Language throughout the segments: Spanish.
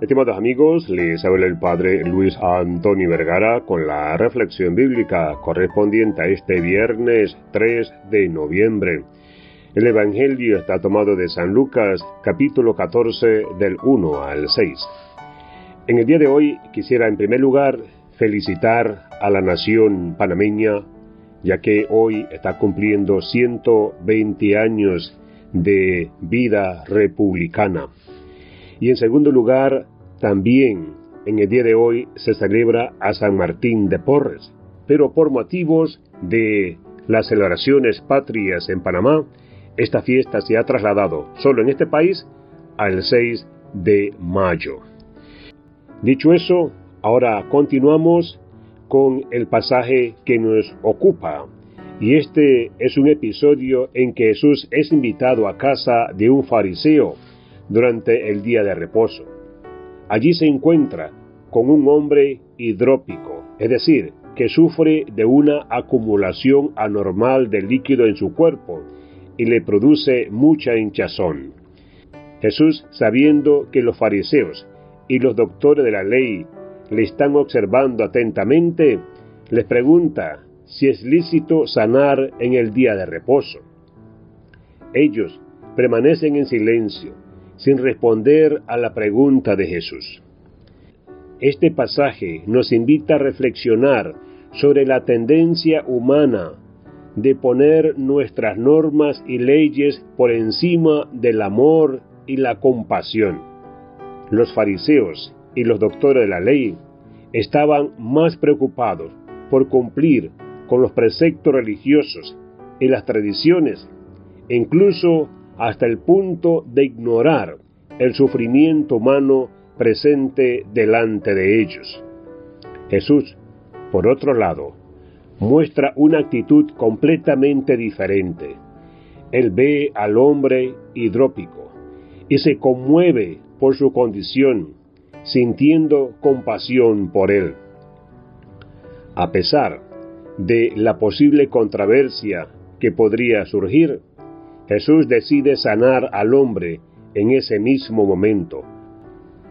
Estimados amigos, les habla el Padre Luis Antonio Vergara con la reflexión bíblica correspondiente a este viernes 3 de noviembre. El Evangelio está tomado de San Lucas, capítulo 14, del 1 al 6. En el día de hoy quisiera en primer lugar felicitar a la nación panameña, ya que hoy está cumpliendo 120 años de vida republicana. Y en segundo lugar, también en el día de hoy se celebra a San Martín de Porres, pero por motivos de las celebraciones patrias en Panamá, esta fiesta se ha trasladado solo en este país al 6 de mayo. Dicho eso, ahora continuamos con el pasaje que nos ocupa. Y este es un episodio en que Jesús es invitado a casa de un fariseo durante el día de reposo. Allí se encuentra con un hombre hidrópico, es decir, que sufre de una acumulación anormal de líquido en su cuerpo y le produce mucha hinchazón. Jesús, sabiendo que los fariseos y los doctores de la ley le están observando atentamente, les pregunta si es lícito sanar en el día de reposo. Ellos permanecen en silencio, sin responder a la pregunta de Jesús. Este pasaje nos invita a reflexionar sobre la tendencia humana de poner nuestras normas y leyes por encima del amor y la compasión. Los fariseos y los doctores de la ley estaban más preocupados por cumplir con los preceptos religiosos y las tradiciones, incluso hasta el punto de ignorar el sufrimiento humano presente delante de ellos. Jesús, por otro lado, muestra una actitud completamente diferente. Él ve al hombre hidrópico y se conmueve por su condición, sintiendo compasión por él. A pesar de la posible controversia que podría surgir, Jesús decide sanar al hombre en ese mismo momento,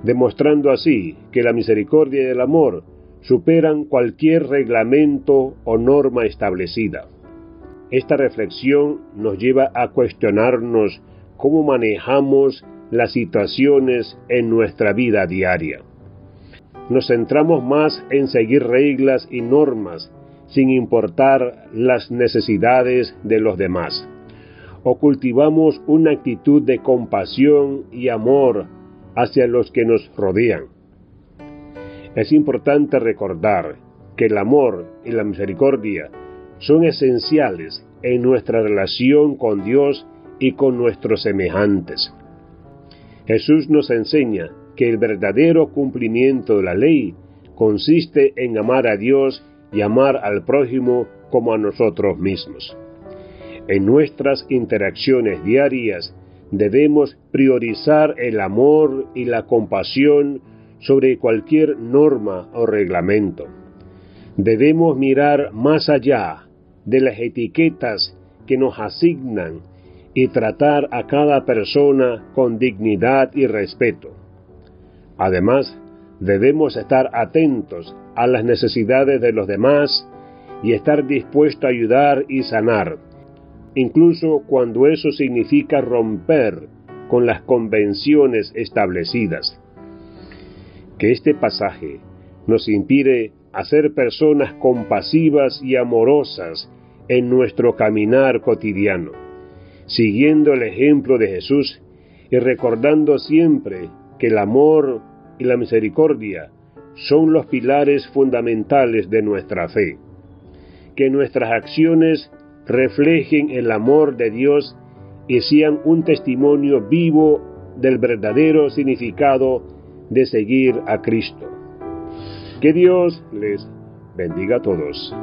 demostrando así que la misericordia y el amor superan cualquier reglamento o norma establecida. Esta reflexión nos lleva a cuestionarnos cómo manejamos las situaciones en nuestra vida diaria. Nos centramos más en seguir reglas y normas sin importar las necesidades de los demás o cultivamos una actitud de compasión y amor hacia los que nos rodean. Es importante recordar que el amor y la misericordia son esenciales en nuestra relación con Dios y con nuestros semejantes. Jesús nos enseña que el verdadero cumplimiento de la ley consiste en amar a Dios y amar al prójimo como a nosotros mismos. En nuestras interacciones diarias debemos priorizar el amor y la compasión sobre cualquier norma o reglamento. Debemos mirar más allá de las etiquetas que nos asignan y tratar a cada persona con dignidad y respeto. Además, debemos estar atentos a las necesidades de los demás y estar dispuestos a ayudar y sanar incluso cuando eso significa romper con las convenciones establecidas. Que este pasaje nos inspire a ser personas compasivas y amorosas en nuestro caminar cotidiano, siguiendo el ejemplo de Jesús y recordando siempre que el amor y la misericordia son los pilares fundamentales de nuestra fe. Que nuestras acciones reflejen el amor de Dios y sean un testimonio vivo del verdadero significado de seguir a Cristo. Que Dios les bendiga a todos.